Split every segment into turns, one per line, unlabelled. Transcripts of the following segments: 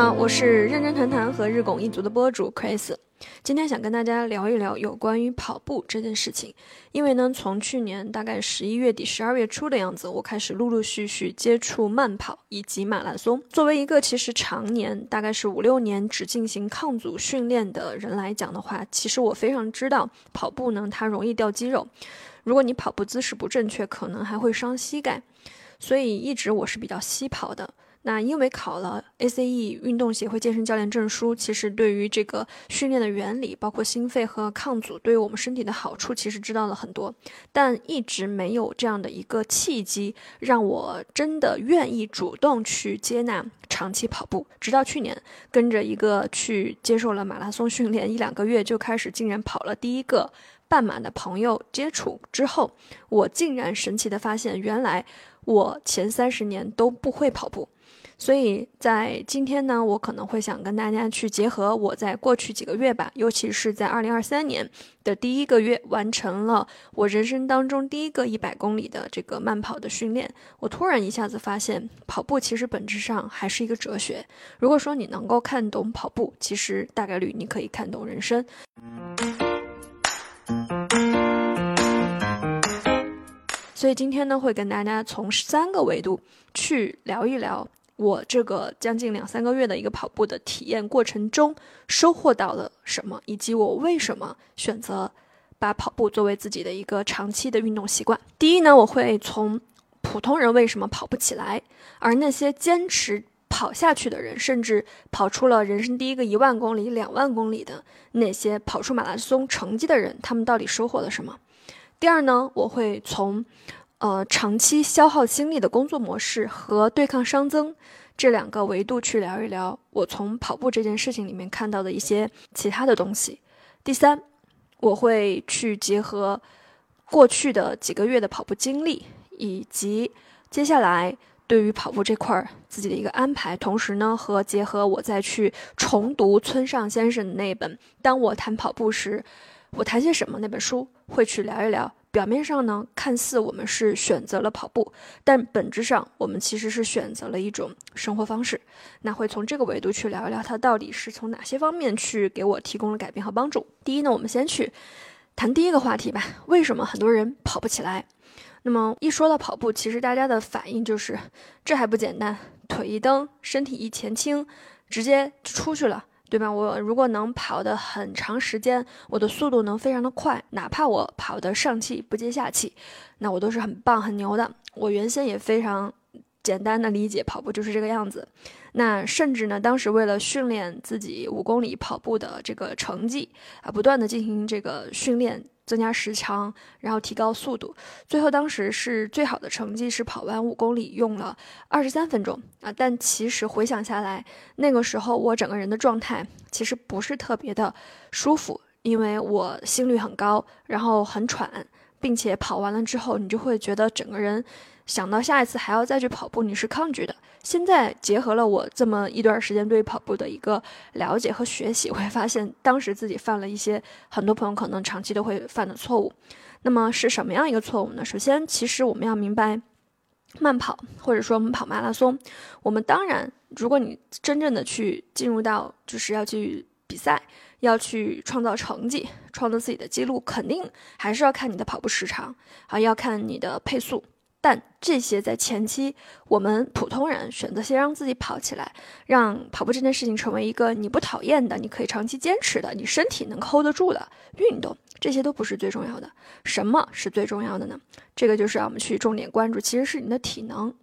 好，我是认真谈谈和日拱一卒的播主 Chris，今天想跟大家聊一聊有关于跑步这件事情。因为呢，从去年大概十一月底、十二月初的样子，我开始陆陆续续接触慢跑以及马拉松。作为一个其实常年大概是五六年只进行抗阻训练的人来讲的话，其实我非常知道跑步呢，它容易掉肌肉。如果你跑步姿势不正确，可能还会伤膝盖。所以一直我是比较稀跑的。那因为考了 ACE 运动协会健身教练证书，其实对于这个训练的原理，包括心肺和抗阻对于我们身体的好处，其实知道了很多，但一直没有这样的一个契机，让我真的愿意主动去接纳长期跑步。直到去年，跟着一个去接受了马拉松训练一两个月，就开始竟然跑了第一个半马的朋友接触之后，我竟然神奇的发现，原来我前三十年都不会跑步。所以在今天呢，我可能会想跟大家去结合我在过去几个月吧，尤其是在二零二三年的第一个月，完成了我人生当中第一个一百公里的这个慢跑的训练。我突然一下子发现，跑步其实本质上还是一个哲学。如果说你能够看懂跑步，其实大概率你可以看懂人生。所以今天呢，会跟大家从三个维度去聊一聊。我这个将近两三个月的一个跑步的体验过程中，收获到了什么，以及我为什么选择把跑步作为自己的一个长期的运动习惯。第一呢，我会从普通人为什么跑不起来，而那些坚持跑下去的人，甚至跑出了人生第一个一万公里、两万公里的那些跑出马拉松成绩的人，他们到底收获了什么？第二呢，我会从。呃，长期消耗精力的工作模式和对抗熵增这两个维度去聊一聊，我从跑步这件事情里面看到的一些其他的东西。第三，我会去结合过去的几个月的跑步经历，以及接下来对于跑步这块儿自己的一个安排，同时呢，和结合我再去重读村上先生的那本《当我谈跑步时，我谈些什么》那本书，会去聊一聊。表面上呢，看似我们是选择了跑步，但本质上我们其实是选择了一种生活方式。那会从这个维度去聊一聊，它到底是从哪些方面去给我提供了改变和帮助。第一呢，我们先去谈第一个话题吧。为什么很多人跑不起来？那么一说到跑步，其实大家的反应就是这还不简单，腿一蹬，身体一前倾，直接就出去了。对吧？我如果能跑的很长时间，我的速度能非常的快，哪怕我跑的上气不接下气，那我都是很棒很牛的。我原先也非常简单的理解跑步就是这个样子。那甚至呢，当时为了训练自己五公里跑步的这个成绩啊，不断的进行这个训练。增加时长，然后提高速度，最后当时是最好的成绩是跑完五公里用了二十三分钟啊！但其实回想下来，那个时候我整个人的状态其实不是特别的舒服，因为我心率很高，然后很喘，并且跑完了之后，你就会觉得整个人想到下一次还要再去跑步，你是抗拒的。现在结合了我这么一段时间对跑步的一个了解和学习，我会发现当时自己犯了一些很多朋友可能长期都会犯的错误。那么是什么样一个错误呢？首先，其实我们要明白，慢跑或者说我们跑马拉松，我们当然，如果你真正的去进入到就是要去比赛，要去创造成绩，创造自己的记录，肯定还是要看你的跑步时长还，要看你的配速。但这些在前期，我们普通人选择先让自己跑起来，让跑步这件事情成为一个你不讨厌的、你可以长期坚持的、你身体能 hold 得住的运动，这些都不是最重要的。什么是最重要的呢？这个就是让我们去重点关注，其实是你的体能。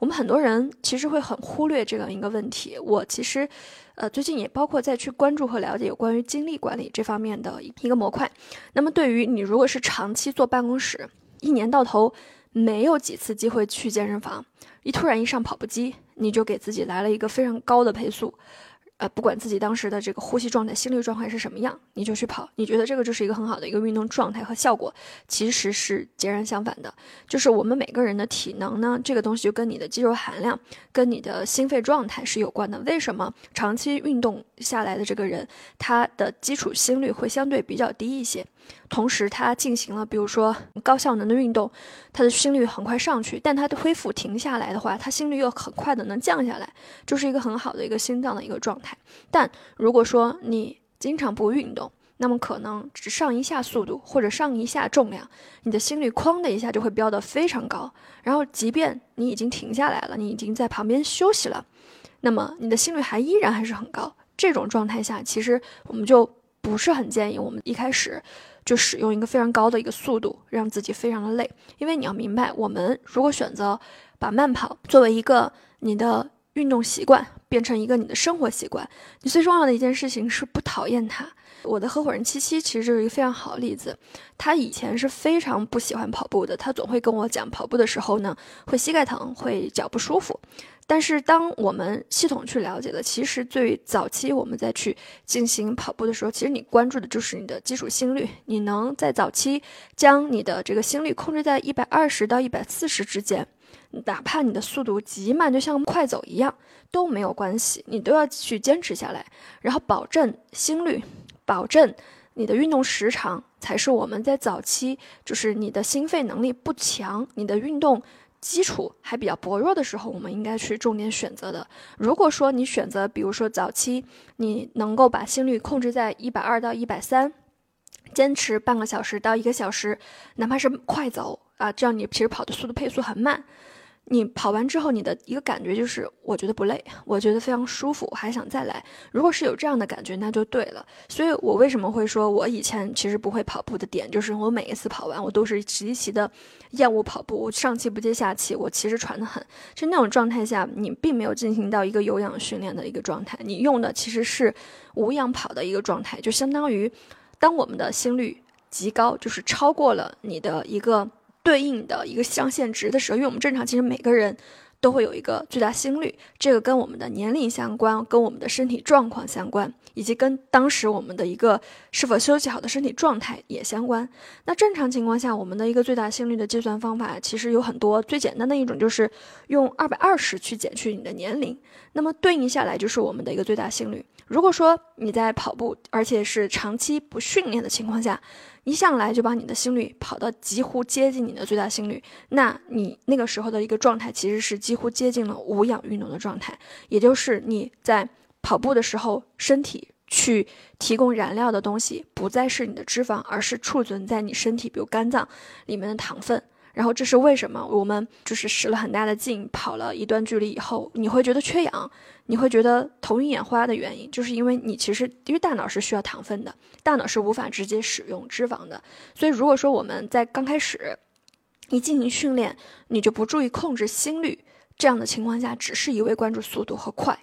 我们很多人其实会很忽略这样一个问题。我其实，呃，最近也包括在去关注和了解有关于精力管理这方面的一个模块。那么，对于你如果是长期坐办公室，一年到头。没有几次机会去健身房，一突然一上跑步机，你就给自己来了一个非常高的配速，呃，不管自己当时的这个呼吸状态、心率状态是什么样，你就去跑。你觉得这个就是一个很好的一个运动状态和效果，其实是截然相反的。就是我们每个人的体能呢，这个东西就跟你的肌肉含量、跟你的心肺状态是有关的。为什么长期运动下来的这个人，他的基础心率会相对比较低一些？同时他进行了比如说高效能的运动，他的心率很快上去，但他的恢复停下来的话，他心率又很快的能降下来，就是一个很好的一个心脏的一个状态。但如果说你经常不运动，那么可能只上一下速度或者上一下重量，你的心率哐的一下就会飙得非常高。然后即便你已经停下来了，你已经在旁边休息了，那么你的心率还依然还是很高。这种状态下，其实我们就不是很建议我们一开始就使用一个非常高的一个速度，让自己非常的累。因为你要明白，我们如果选择把慢跑作为一个你的运动习惯，变成一个你的生活习惯，你最重要的一件事情是不讨厌它。我的合伙人七七其实就是一个非常好的例子。他以前是非常不喜欢跑步的，他总会跟我讲，跑步的时候呢，会膝盖疼，会脚不舒服。但是当我们系统去了解的，其实最早期我们在去进行跑步的时候，其实你关注的就是你的基础心率。你能在早期将你的这个心率控制在一百二十到一百四十之间，哪怕你的速度极慢，就像快走一样都没有关系，你都要去坚持下来，然后保证心率。保证你的运动时长才是我们在早期，就是你的心肺能力不强，你的运动基础还比较薄弱的时候，我们应该去重点选择的。如果说你选择，比如说早期你能够把心率控制在一百二到一百三，坚持半个小时到一个小时，哪怕是快走啊，这样你其实跑的速度配速很慢。你跑完之后，你的一个感觉就是，我觉得不累，我觉得非常舒服，我还想再来。如果是有这样的感觉，那就对了。所以我为什么会说，我以前其实不会跑步的点，就是我每一次跑完，我都是极其的厌恶跑步，我上气不接下气，我其实喘得很。就那种状态下，你并没有进行到一个有氧训练的一个状态，你用的其实是无氧跑的一个状态，就相当于当我们的心率极高，就是超过了你的一个。对应的一个上限值的时候，因为我们正常其实每个人都会有一个最大心率，这个跟我们的年龄相关，跟我们的身体状况相关，以及跟当时我们的一个是否休息好的身体状态也相关。那正常情况下，我们的一个最大心率的计算方法其实有很多，最简单的一种就是用二百二十去减去你的年龄，那么对应下来就是我们的一个最大心率。如果说你在跑步，而且是长期不训练的情况下，一上来就把你的心率跑到几乎接近你的最大心率，那你那个时候的一个状态其实是几乎接近了无氧运动的状态，也就是你在跑步的时候，身体去提供燃料的东西不再是你的脂肪，而是储存在你身体，比如肝脏里面的糖分。然后这是为什么？我们就是使了很大的劲，跑了一段距离以后，你会觉得缺氧，你会觉得头晕眼花的原因，就是因为你其实因为大脑是需要糖分的，大脑是无法直接使用脂肪的。所以如果说我们在刚开始一进行训练，你就不注意控制心率，这样的情况下，只是一味关注速度和快，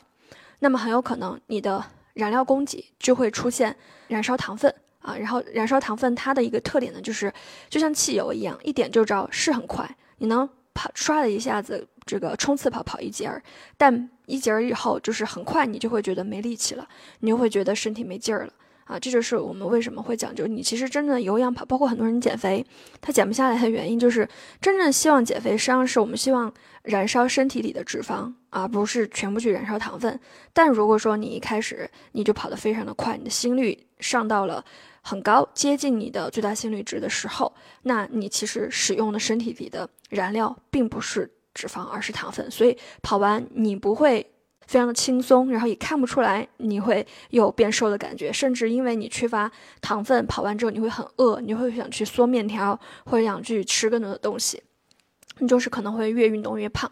那么很有可能你的燃料供给就会出现燃烧糖分。啊，然后燃烧糖分，它的一个特点呢，就是就像汽油一样，一点就着，是很快，你能跑刷的一下子，这个冲刺跑跑一节儿，但一节儿以后，就是很快你就会觉得没力气了，你就会觉得身体没劲儿了。啊，这就是我们为什么会讲究你其实真正的有氧跑，包括很多人减肥，他减不下来的原因就是真正希望减肥，实际上是我们希望燃烧身体里的脂肪，而不是全部去燃烧糖分。但如果说你一开始你就跑得非常的快，你的心率上到了。很高，接近你的最大心率值的时候，那你其实使用的身体里的燃料并不是脂肪，而是糖分。所以跑完你不会非常的轻松，然后也看不出来你会有变瘦的感觉，甚至因为你缺乏糖分，跑完之后你会很饿，你会想去嗦面条或者想去吃更多的东西，你就是可能会越运动越胖。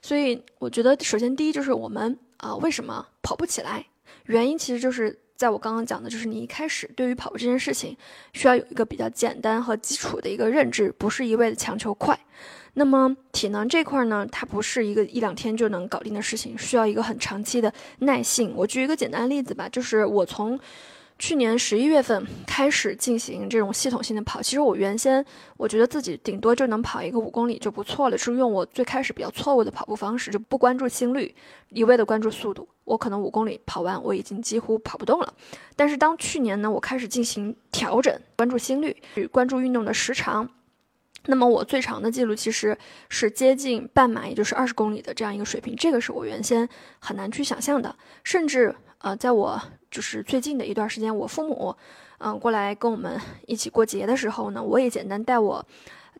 所以我觉得，首先第一就是我们啊，为什么跑不起来？原因其实就是。在我刚刚讲的，就是你一开始对于跑步这件事情，需要有一个比较简单和基础的一个认知，不是一味的强求快。那么体能这块呢，它不是一个一两天就能搞定的事情，需要一个很长期的耐性。我举一个简单的例子吧，就是我从。去年十一月份开始进行这种系统性的跑，其实我原先我觉得自己顶多就能跑一个五公里就不错了，是用我最开始比较错误的跑步方式，就不关注心率，一味的关注速度。我可能五公里跑完，我已经几乎跑不动了。但是当去年呢，我开始进行调整，关注心率，关注运动的时长，那么我最长的记录其实是接近半马，也就是二十公里的这样一个水平，这个是我原先很难去想象的，甚至。呃，在我就是最近的一段时间，我父母嗯过来跟我们一起过节的时候呢，我也简单带我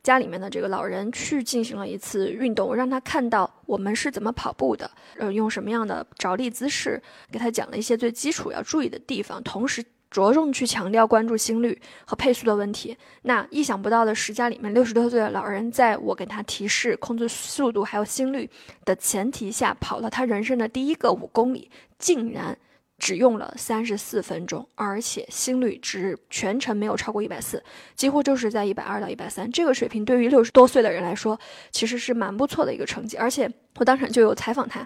家里面的这个老人去进行了一次运动，让他看到我们是怎么跑步的，呃，用什么样的着地姿势，给他讲了一些最基础要注意的地方，同时。着重去强调关注心率和配速的问题。那意想不到的是，家里面六十多岁的老人，在我给他提示控制速度还有心率的前提下，跑了他人生的第一个五公里，竟然只用了三十四分钟，而且心率值全程没有超过一百四，几乎就是在一百二到一百三。这个水平对于六十多岁的人来说，其实是蛮不错的一个成绩，而且。我当场就有采访他，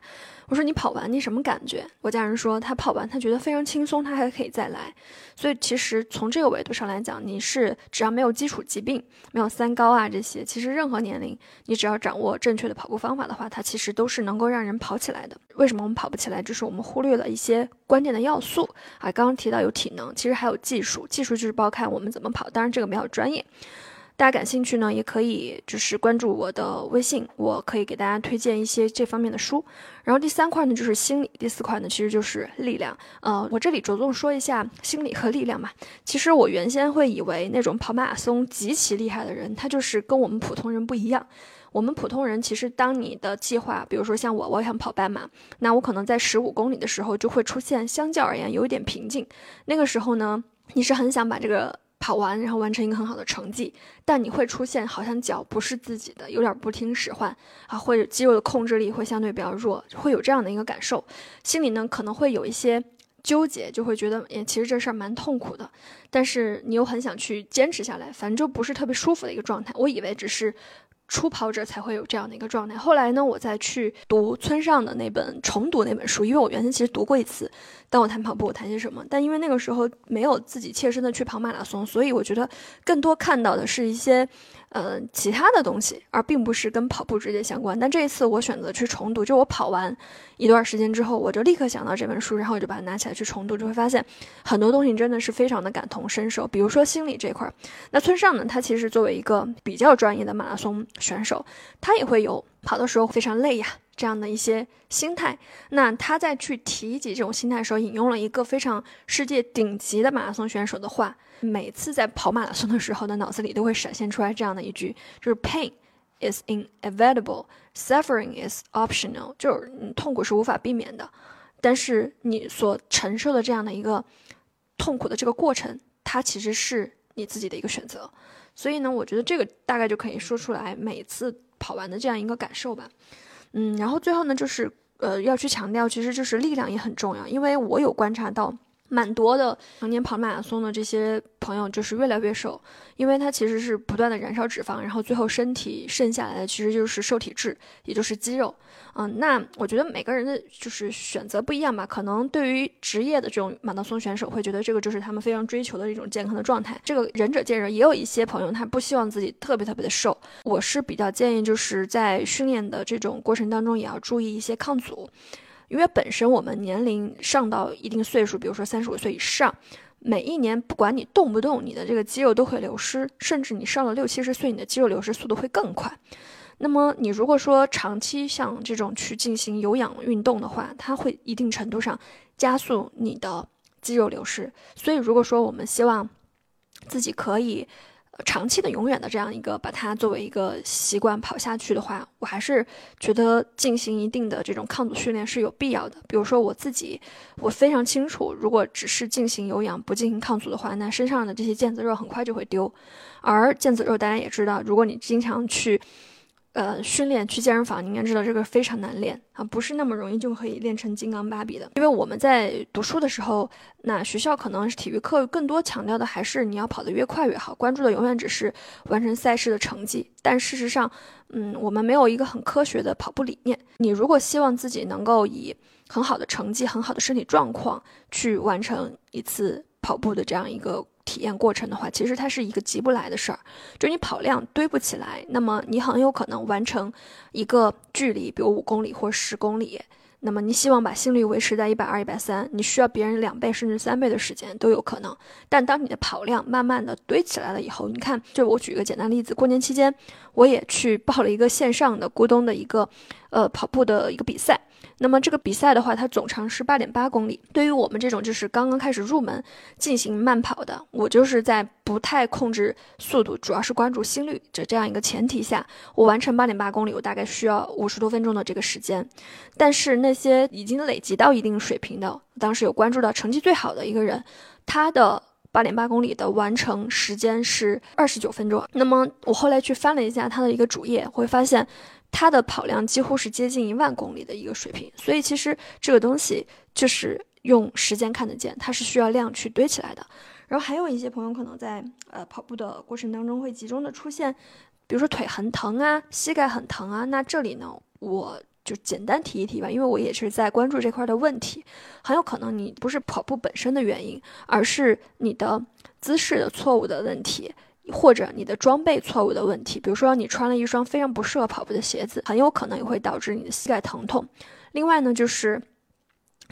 我说你跑完你什么感觉？我家人说他跑完他觉得非常轻松，他还可以再来。所以其实从这个维度上来讲，你是只要没有基础疾病，没有三高啊这些，其实任何年龄你只要掌握正确的跑步方法的话，它其实都是能够让人跑起来的。为什么我们跑不起来？就是我们忽略了一些关键的要素啊。刚刚提到有体能，其实还有技术，技术就是包看我们怎么跑，当然这个比较专业。大家感兴趣呢，也可以就是关注我的微信，我可以给大家推荐一些这方面的书。然后第三块呢就是心理，第四块呢其实就是力量。呃，我这里着重说一下心理和力量嘛。其实我原先会以为那种跑马拉松极其厉害的人，他就是跟我们普通人不一样。我们普通人其实当你的计划，比如说像我，我想跑半马，那我可能在十五公里的时候就会出现相较而言有一点瓶颈。那个时候呢，你是很想把这个。跑完，然后完成一个很好的成绩，但你会出现好像脚不是自己的，有点不听使唤啊，或者肌肉的控制力会相对比较弱，会有这样的一个感受，心里呢可能会有一些纠结，就会觉得，哎，其实这事儿蛮痛苦的，但是你又很想去坚持下来，反正就不是特别舒服的一个状态。我以为只是。初跑者才会有这样的一个状态。后来呢，我再去读村上的那本重读那本书，因为我原先其实读过一次。当我谈跑步，我谈些什么？但因为那个时候没有自己切身的去跑马拉松，所以我觉得更多看到的是一些。呃，其他的东西，而并不是跟跑步直接相关。但这一次我选择去重读，就我跑完一段时间之后，我就立刻想到这本书，然后我就把它拿起来去重读，就会发现很多东西真的是非常的感同身受。比如说心理这块儿，那村上呢，他其实作为一个比较专业的马拉松选手，他也会有跑的时候非常累呀这样的一些心态。那他在去提及这种心态的时候，引用了一个非常世界顶级的马拉松选手的话。每次在跑马拉松的时候，的脑子里都会闪现出来这样的一句，就是 “pain is inevitable, suffering is optional”，就是痛苦是无法避免的，但是你所承受的这样的一个痛苦的这个过程，它其实是你自己的一个选择。所以呢，我觉得这个大概就可以说出来每次跑完的这样一个感受吧。嗯，然后最后呢，就是呃要去强调，其实就是力量也很重要，因为我有观察到。蛮多的常年跑马拉松的这些朋友，就是越来越瘦，因为他其实是不断的燃烧脂肪，然后最后身体剩下来的其实就是瘦体质，也就是肌肉。嗯，那我觉得每个人的就是选择不一样吧，可能对于职业的这种马拉松选手，会觉得这个就是他们非常追求的一种健康的状态。这个仁者见仁，也有一些朋友他不希望自己特别特别的瘦。我是比较建议，就是在训练的这种过程当中，也要注意一些抗阻。因为本身我们年龄上到一定岁数，比如说三十五岁以上，每一年不管你动不动，你的这个肌肉都会流失，甚至你上了六七十岁，你的肌肉流失速度会更快。那么你如果说长期像这种去进行有氧运动的话，它会一定程度上加速你的肌肉流失。所以如果说我们希望自己可以。长期的、永远的这样一个，把它作为一个习惯跑下去的话，我还是觉得进行一定的这种抗阻训练是有必要的。比如说我自己，我非常清楚，如果只是进行有氧不进行抗阻的话，那身上的这些腱子肉很快就会丢。而腱子肉大家也知道，如果你经常去。呃，训练去健身房，你应该知道这个非常难练啊，不是那么容易就可以练成金刚芭比的。因为我们在读书的时候，那学校可能是体育课更多强调的还是你要跑得越快越好，关注的永远只是完成赛事的成绩。但事实上，嗯，我们没有一个很科学的跑步理念。你如果希望自己能够以很好的成绩、很好的身体状况去完成一次跑步的这样一个。体验过程的话，其实它是一个急不来的事儿，就你跑量堆不起来，那么你很有可能完成一个距离，比如五公里或十公里，那么你希望把心率维持在一百二、一百三，你需要别人两倍甚至三倍的时间都有可能。但当你的跑量慢慢的堆起来了以后，你看，就我举一个简单例子，过年期间我也去报了一个线上的咕咚的一个，呃，跑步的一个比赛。那么这个比赛的话，它总长是八点八公里。对于我们这种就是刚刚开始入门进行慢跑的，我就是在不太控制速度，主要是关注心率这这样一个前提下，我完成八点八公里，我大概需要五十多分钟的这个时间。但是那些已经累积到一定水平的，当时有关注到成绩最好的一个人，他的八点八公里的完成时间是二十九分钟。那么我后来去翻了一下他的一个主页，会发现。它的跑量几乎是接近一万公里的一个水平，所以其实这个东西就是用时间看得见，它是需要量去堆起来的。然后还有一些朋友可能在呃跑步的过程当中会集中的出现，比如说腿很疼啊，膝盖很疼啊，那这里呢我就简单提一提吧，因为我也是在关注这块的问题，很有可能你不是跑步本身的原因，而是你的姿势的错误的问题。或者你的装备错误的问题，比如说你穿了一双非常不适合跑步的鞋子，很有可能也会导致你的膝盖疼痛。另外呢，就是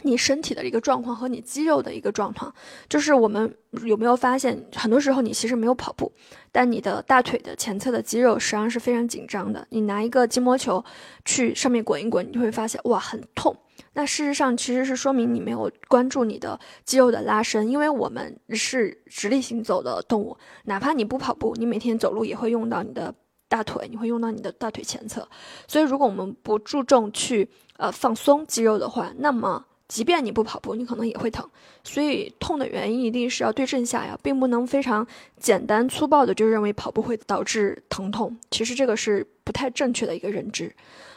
你身体的一个状况和你肌肉的一个状况，就是我们有没有发现，很多时候你其实没有跑步，但你的大腿的前侧的肌肉实际上是非常紧张的。你拿一个筋膜球去上面滚一滚，你就会发现哇，很痛。那事实上其实是说明你没有关注你的肌肉的拉伸，因为我们是直立行走的动物，哪怕你不跑步，你每天走路也会用到你的大腿，你会用到你的大腿前侧。所以如果我们不注重去呃放松肌肉的话，那么即便你不跑步，你可能也会疼。所以痛的原因一定是要对症下药，并不能非常简单粗暴的就认为跑步会导致疼痛。其实这个是不太正确的一个认知。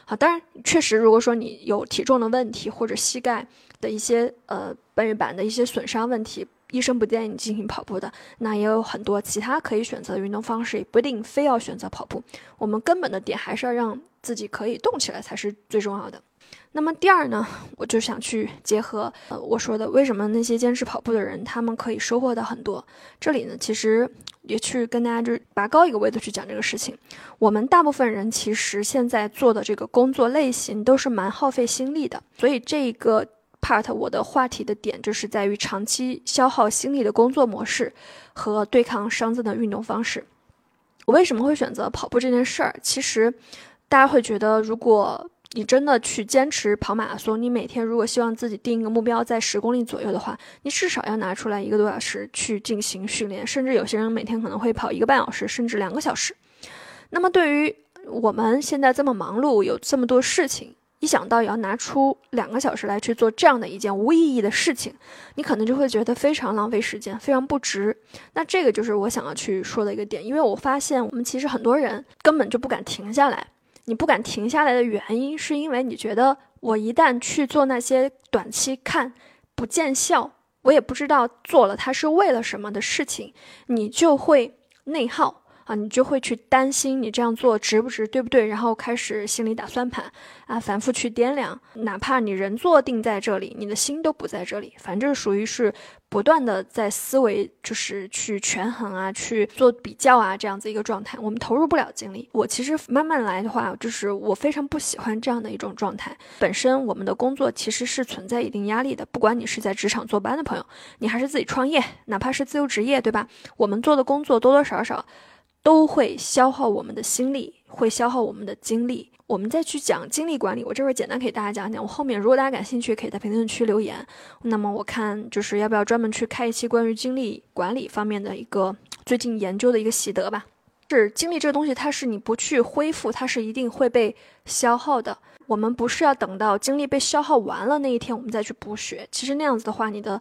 好，当然，确实，如果说你有体重的问题或者膝盖的一些呃半月板的一些损伤问题，医生不建议你进行跑步的，那也有很多其他可以选择的运动方式，也不一定非要选择跑步。我们根本的点还是要让自己可以动起来才是最重要的。那么第二呢，我就想去结合呃我说的，为什么那些坚持跑步的人，他们可以收获到很多。这里呢，其实也去跟大家就拔高一个维度去讲这个事情。我们大部分人其实现在做的这个工作类型都是蛮耗费心力的，所以这个 part 我的话题的点就是在于长期消耗心力的工作模式和对抗伤增的运动方式。我为什么会选择跑步这件事儿？其实大家会觉得如果你真的去坚持跑马拉松，你每天如果希望自己定一个目标在十公里左右的话，你至少要拿出来一个多小时去进行训练，甚至有些人每天可能会跑一个半小时，甚至两个小时。那么对于我们现在这么忙碌，有这么多事情，一想到也要拿出两个小时来去做这样的一件无意义的事情，你可能就会觉得非常浪费时间，非常不值。那这个就是我想要去说的一个点，因为我发现我们其实很多人根本就不敢停下来。你不敢停下来的原因，是因为你觉得我一旦去做那些短期看不见效，我也不知道做了它是为了什么的事情，你就会内耗。啊，你就会去担心你这样做值不值，对不对？然后开始心里打算盘，啊，反复去掂量。哪怕你人坐定在这里，你的心都不在这里。反正属于是不断的在思维，就是去权衡啊，去做比较啊，这样子一个状态。我们投入不了精力。我其实慢慢来的话，就是我非常不喜欢这样的一种状态。本身我们的工作其实是存在一定压力的，不管你是在职场坐班的朋友，你还是自己创业，哪怕是自由职业，对吧？我们做的工作多多少少。都会消耗我们的心力，会消耗我们的精力。我们再去讲精力管理，我这会儿简单给大家讲讲。我后面如果大家感兴趣，可以在评论区留言。那么我看就是要不要专门去开一期关于精力管理方面的一个最近研究的一个习得吧。是精力这个东西，它是你不去恢复，它是一定会被消耗的。我们不是要等到精力被消耗完了那一天，我们再去补血。其实那样子的话，你的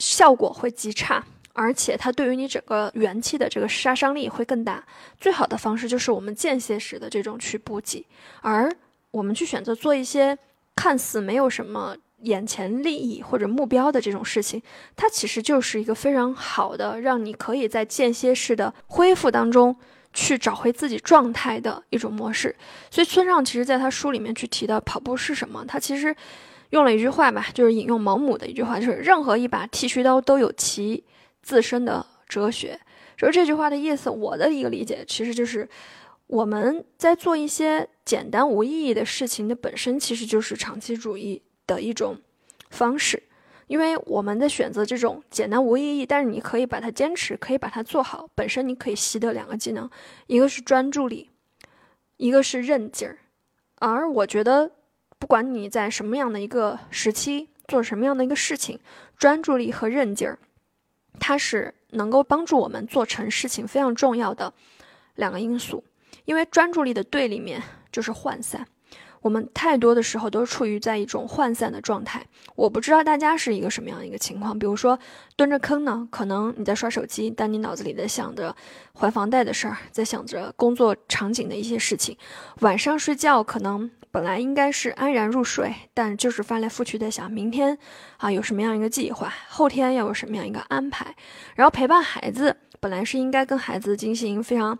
效果会极差。而且它对于你整个元气的这个杀伤力会更大。最好的方式就是我们间歇式的这种去补给，而我们去选择做一些看似没有什么眼前利益或者目标的这种事情，它其实就是一个非常好的让你可以在间歇式的恢复当中去找回自己状态的一种模式。所以村上其实在他书里面去提到跑步是什么，他其实用了一句话吧，就是引用毛姆的一句话，就是任何一把剃须刀都有其。自身的哲学，就是这句话的意思。我的一个理解，其实就是我们在做一些简单无意义的事情的本身，其实就是长期主义的一种方式。因为我们的选择这种简单无意义，但是你可以把它坚持，可以把它做好。本身你可以习得两个技能，一个是专注力，一个是韧劲儿。而我觉得不管你在什么样的一个时期做什么样的一个事情，专注力和韧劲儿，它是能够帮助我们做成事情非常重要的两个因素。因为专注力的对立面就是涣散。我们太多的时候都处于在一种涣散的状态。我不知道大家是一个什么样的一个情况。比如说蹲着坑呢，可能你在刷手机，但你脑子里在想着还房贷的事儿，在想着工作场景的一些事情。晚上睡觉可能本来应该是安然入睡，但就是翻来覆去在想明天啊有什么样一个计划，后天要有什么样一个安排。然后陪伴孩子，本来是应该跟孩子进行非常。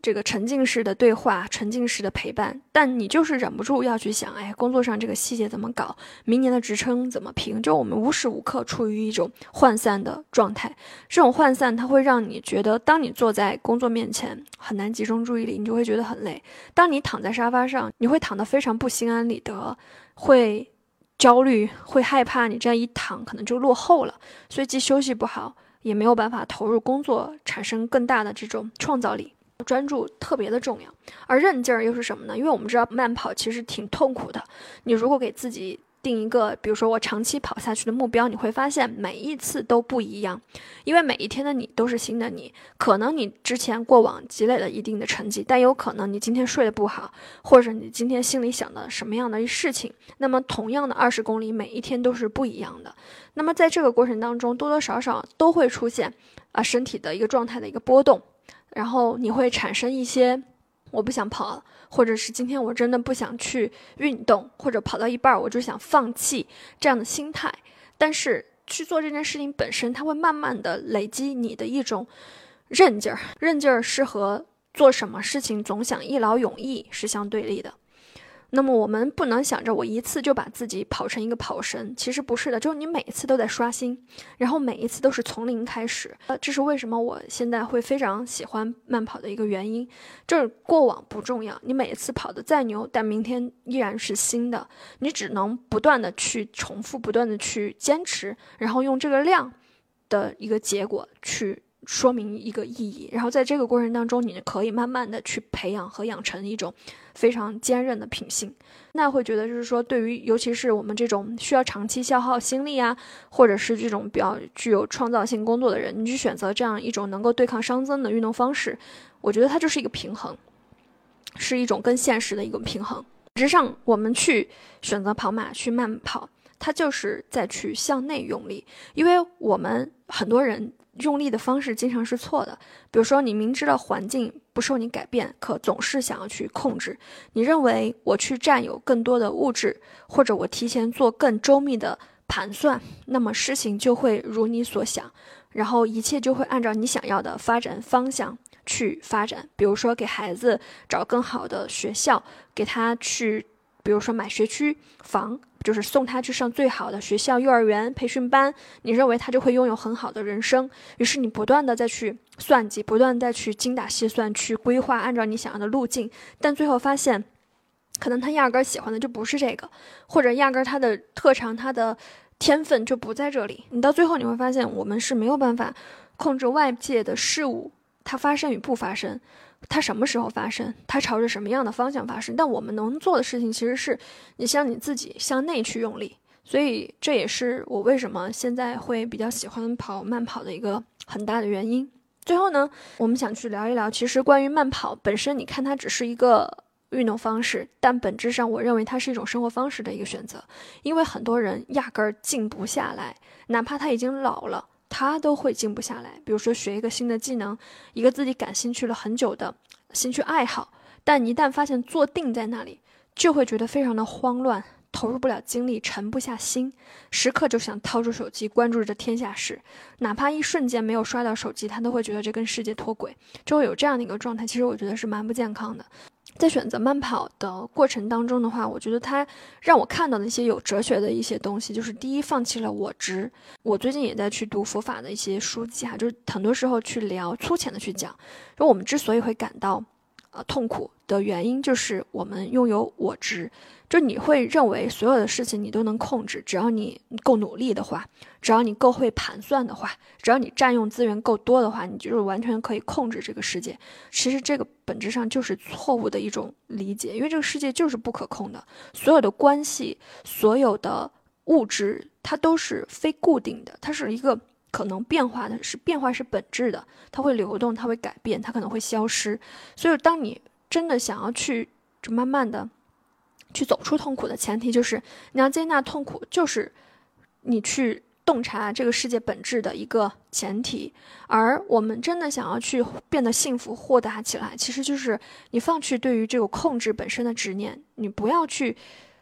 这个沉浸式的对话，沉浸式的陪伴，但你就是忍不住要去想，哎，工作上这个细节怎么搞？明年的职称怎么评？就我们无时无刻处于一种涣散的状态。这种涣散，它会让你觉得，当你坐在工作面前很难集中注意力，你就会觉得很累；当你躺在沙发上，你会躺得非常不心安理得，会焦虑，会害怕，你这样一躺可能就落后了。所以既休息不好，也没有办法投入工作，产生更大的这种创造力。专注特别的重要，而韧劲儿又是什么呢？因为我们知道慢跑其实挺痛苦的。你如果给自己定一个，比如说我长期跑下去的目标，你会发现每一次都不一样，因为每一天的你都是新的你。可能你之前过往积累了一定的成绩，但有可能你今天睡得不好，或者你今天心里想的什么样的事情。那么同样的二十公里，每一天都是不一样的。那么在这个过程当中，多多少少都会出现啊身体的一个状态的一个波动。然后你会产生一些，我不想跑了，或者是今天我真的不想去运动，或者跑到一半我就想放弃这样的心态。但是去做这件事情本身，它会慢慢的累积你的一种韧劲儿，韧劲儿是和做什么事情总想一劳永逸是相对立的。那么我们不能想着我一次就把自己跑成一个跑神，其实不是的，就是你每一次都在刷新，然后每一次都是从零开始。呃，这是为什么我现在会非常喜欢慢跑的一个原因，就是过往不重要，你每一次跑的再牛，但明天依然是新的，你只能不断的去重复，不断的去坚持，然后用这个量的一个结果去。说明一个意义，然后在这个过程当中，你可以慢慢的去培养和养成一种非常坚韧的品性。那会觉得就是说，对于尤其是我们这种需要长期消耗心力啊，或者是这种比较具有创造性工作的人，你去选择这样一种能够对抗熵增的运动方式，我觉得它就是一个平衡，是一种更现实的一个平衡。实际上，我们去选择跑马去慢跑，它就是在去向内用力，因为我们很多人。用力的方式经常是错的，比如说你明知道环境不受你改变，可总是想要去控制。你认为我去占有更多的物质，或者我提前做更周密的盘算，那么事情就会如你所想，然后一切就会按照你想要的发展方向去发展。比如说给孩子找更好的学校，给他去，比如说买学区房。就是送他去上最好的学校、幼儿园、培训班，你认为他就会拥有很好的人生？于是你不断的再去算计，不断再去精打细算，去规划，按照你想要的路径，但最后发现，可能他压根儿喜欢的就不是这个，或者压根儿他的特长、他的天分就不在这里。你到最后你会发现，我们是没有办法控制外界的事物，它发生与不发生。它什么时候发生？它朝着什么样的方向发生？但我们能做的事情其实是，你向你自己向内去用力。所以这也是我为什么现在会比较喜欢跑慢跑的一个很大的原因。最后呢，我们想去聊一聊，其实关于慢跑本身，你看它只是一个运动方式，但本质上我认为它是一种生活方式的一个选择。因为很多人压根儿静不下来，哪怕他已经老了。他都会静不下来。比如说，学一个新的技能，一个自己感兴趣了很久的兴趣爱好，但一旦发现坐定在那里，就会觉得非常的慌乱，投入不了精力，沉不下心，时刻就想掏出手机关注着天下事，哪怕一瞬间没有刷到手机，他都会觉得这跟世界脱轨，就会有这样的一个状态。其实我觉得是蛮不健康的。在选择慢跑的过程当中的话，我觉得它让我看到的一些有哲学的一些东西，就是第一，放弃了我执。我最近也在去读佛法的一些书籍哈，就是很多时候去聊粗浅的去讲，就我们之所以会感到呃痛苦的原因，就是我们拥有我执。就你会认为所有的事情你都能控制，只要你够努力的话，只要你够会盘算的话，只要你占用资源够多的话，你就是完全可以控制这个世界。其实这个本质上就是错误的一种理解，因为这个世界就是不可控的，所有的关系，所有的物质，它都是非固定的，它是一个可能变化的，是变化是本质的，它会流动，它会改变，它可能会消失。所以，当你真的想要去，慢慢的。去走出痛苦的前提就是你要接纳痛苦，就是你去洞察这个世界本质的一个前提。而我们真的想要去变得幸福、豁达起来，其实就是你放弃对于这个控制本身的执念，你不要去，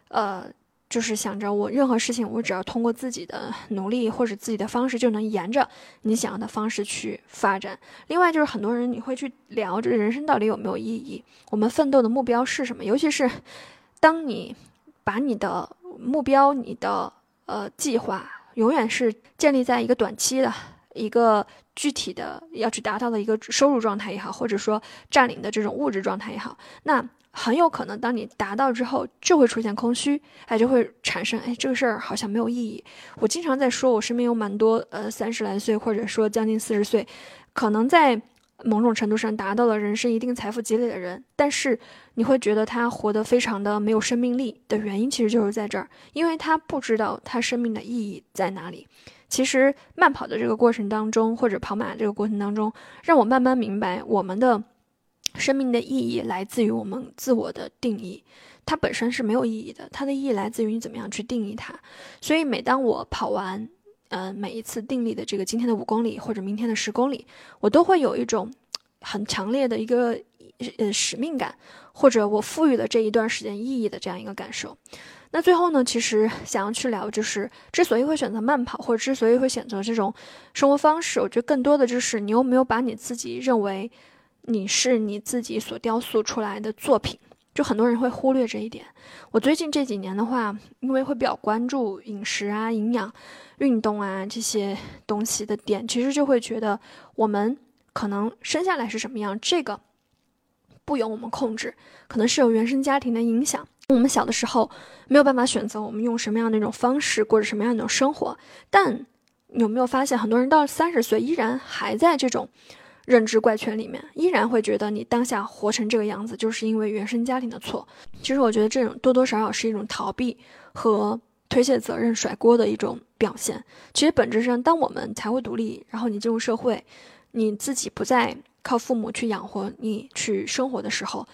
呃，就是想着我任何事情我只要通过自己的努力或者自己的方式就能沿着你想要的方式去发展。另外就是很多人你会去聊这人生到底有没有意义，我们奋斗的目标是什么，尤其是。当你把你的目标、你的呃计划，永远是建立在一个短期的一个具体的要去达到的一个收入状态也好，或者说占领的这种物质状态也好，那很有可能当你达到之后，就会出现空虚，哎，就会产生哎这个事儿好像没有意义。我经常在说，我身边有蛮多呃三十来岁，或者说将近四十岁，可能在。某种程度上达到了人生一定财富积累的人，但是你会觉得他活得非常的没有生命力的原因，其实就是在这儿，因为他不知道他生命的意义在哪里。其实慢跑的这个过程当中，或者跑马这个过程当中，让我慢慢明白，我们的生命的意义来自于我们自我的定义，它本身是没有意义的，它的意义来自于你怎么样去定义它。所以每当我跑完。嗯，每一次定立的这个今天的五公里或者明天的十公里，我都会有一种很强烈的一个呃使命感，或者我赋予了这一段时间意义的这样一个感受。那最后呢，其实 想要去聊，就是之所以会选择慢跑，或者之所以会选择这种生活方式，我觉得更多的就是你有没有把你自己认为你是你自己所雕塑出来的作品。就很多人会忽略这一点。我最近这几年的话，因为会比较关注饮食啊、营养、运动啊这些东西的点，其实就会觉得我们可能生下来是什么样，这个不由我们控制，可能是有原生家庭的影响。我们小的时候没有办法选择我们用什么样的一种方式过着什么样的一种生活，但有没有发现，很多人到三十岁依然还在这种。认知怪圈里面，依然会觉得你当下活成这个样子，就是因为原生家庭的错。其实我觉得这种多多少少是一种逃避和推卸责任、甩锅的一种表现。其实本质上，当我们财务独立，然后你进入社会，你自己不再靠父母去养活你去生活的时候，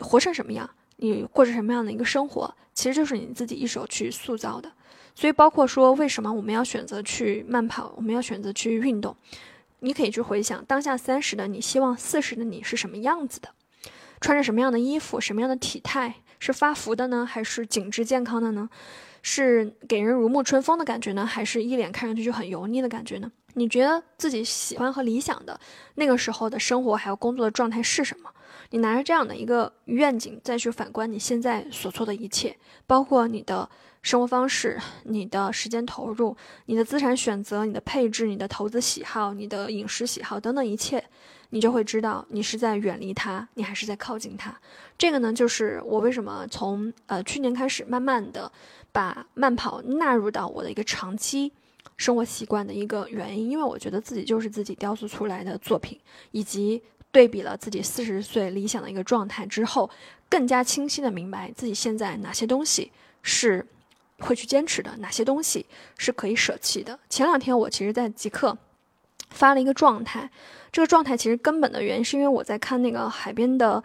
活成什么样，你过着什么样的一个生活，其实就是你自己一手去塑造的。所以，包括说为什么我们要选择去慢跑，我们要选择去运动。你可以去回想当下三十的你，希望四十的你是什么样子的，穿着什么样的衣服，什么样的体态，是发福的呢，还是紧致健康的呢？是给人如沐春风的感觉呢，还是一脸看上去就很油腻的感觉呢？你觉得自己喜欢和理想的那个时候的生活还有工作的状态是什么？你拿着这样的一个愿景再去反观你现在所做的一切，包括你的。生活方式、你的时间投入、你的资产选择、你的配置、你的投资喜好、你的饮食喜好等等一切，你就会知道你是在远离它，你还是在靠近它。这个呢，就是我为什么从呃去年开始慢慢的把慢跑纳入到我的一个长期生活习惯的一个原因，因为我觉得自己就是自己雕塑出来的作品，以及对比了自己四十岁理想的一个状态之后，更加清晰的明白自己现在哪些东西是。会去坚持的哪些东西是可以舍弃的？前两天我其实，在极客发了一个状态，这个状态其实根本的原因是因为我在看那个海边的，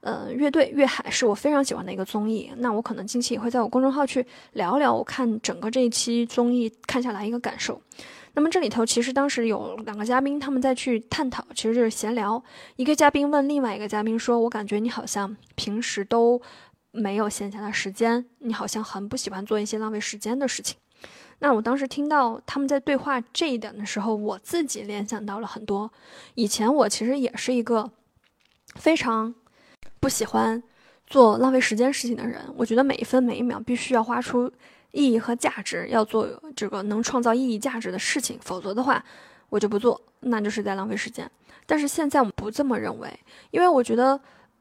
呃，乐队粤海是我非常喜欢的一个综艺。那我可能近期也会在我公众号去聊聊我看整个这一期综艺看下来一个感受。那么这里头其实当时有两个嘉宾他们在去探讨，其实就是闲聊。一个嘉宾问另外一个嘉宾说：“我感觉你好像平时都。”没有闲暇的时间，你好像很不喜欢做一些浪费时间的事情。那我当时听到他们在对话这一点的时候，我自己联想到了很多。以前我其实也是一个非常不喜欢做浪费时间事情的人。我觉得每一分每一秒必须要花出意义和价值，要做这个能创造意义价值的事情，否则的话我就不做，那就是在浪费时间。但是现在我不这么认为，因为我觉得。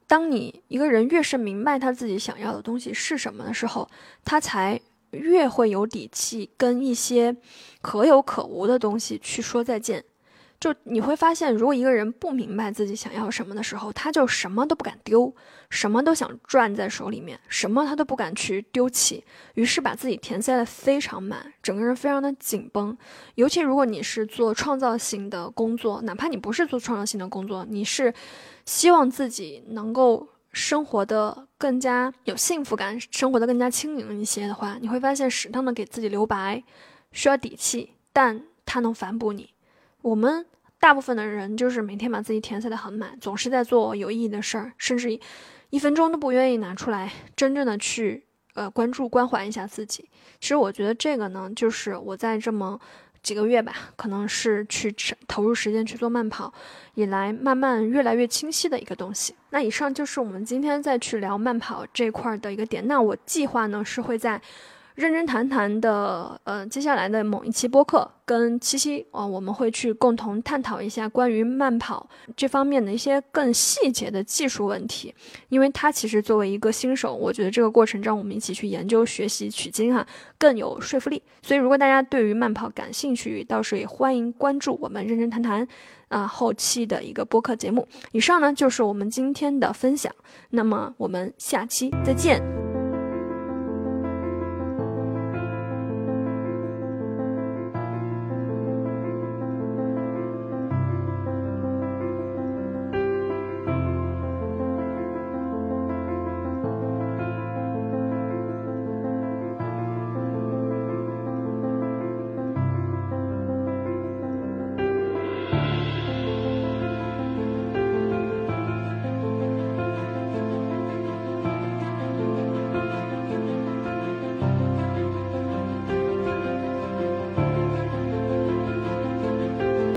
当你一个人越是明白他自己想要的东西是什么的时候，他才越会有底气跟一些可有可无的东西去说再见。就你会发现，如果一个人不明白自己想要什么的时候，他就什么都不敢丢，什么都想攥在手里面，什么他都不敢去丢弃，于是把自己填塞的非常满，整个人非常的紧绷。尤其如果你是做创造性的工作，哪怕你不是做创造性的工作，你是希望自己能够生活的更加有幸福感，生活的更加轻盈一些的话，你会发现适当的给自己留白，需要底气，但它能反哺你。我们大部分的人就是每天把自己填塞的很满，总是在做有意义的事儿，甚至一分钟都不愿意拿出来真正的去呃关注关怀一下自己。其实我觉得这个呢，就是我在这么几个月吧，可能是去投入时间去做慢跑以来，慢慢越来越清晰的一个东西。那以上就是我们今天再去聊慢跑这块的一个点。那我计划呢是会在。认真谈谈的，呃，接下来的某一期播客跟七七啊，我们会去共同探讨一下关于慢跑这方面的一些更细节的技术问题。因为他其实作为一个新手，我觉得这个过程让我们一起去研究、学习、取经哈，更有说服力。所以，如果大家对于慢跑感兴趣，到时候也欢迎关注我们认真谈谈啊后期的一个播客节目。以上呢就是我们今天的分享，那么我们下期再见。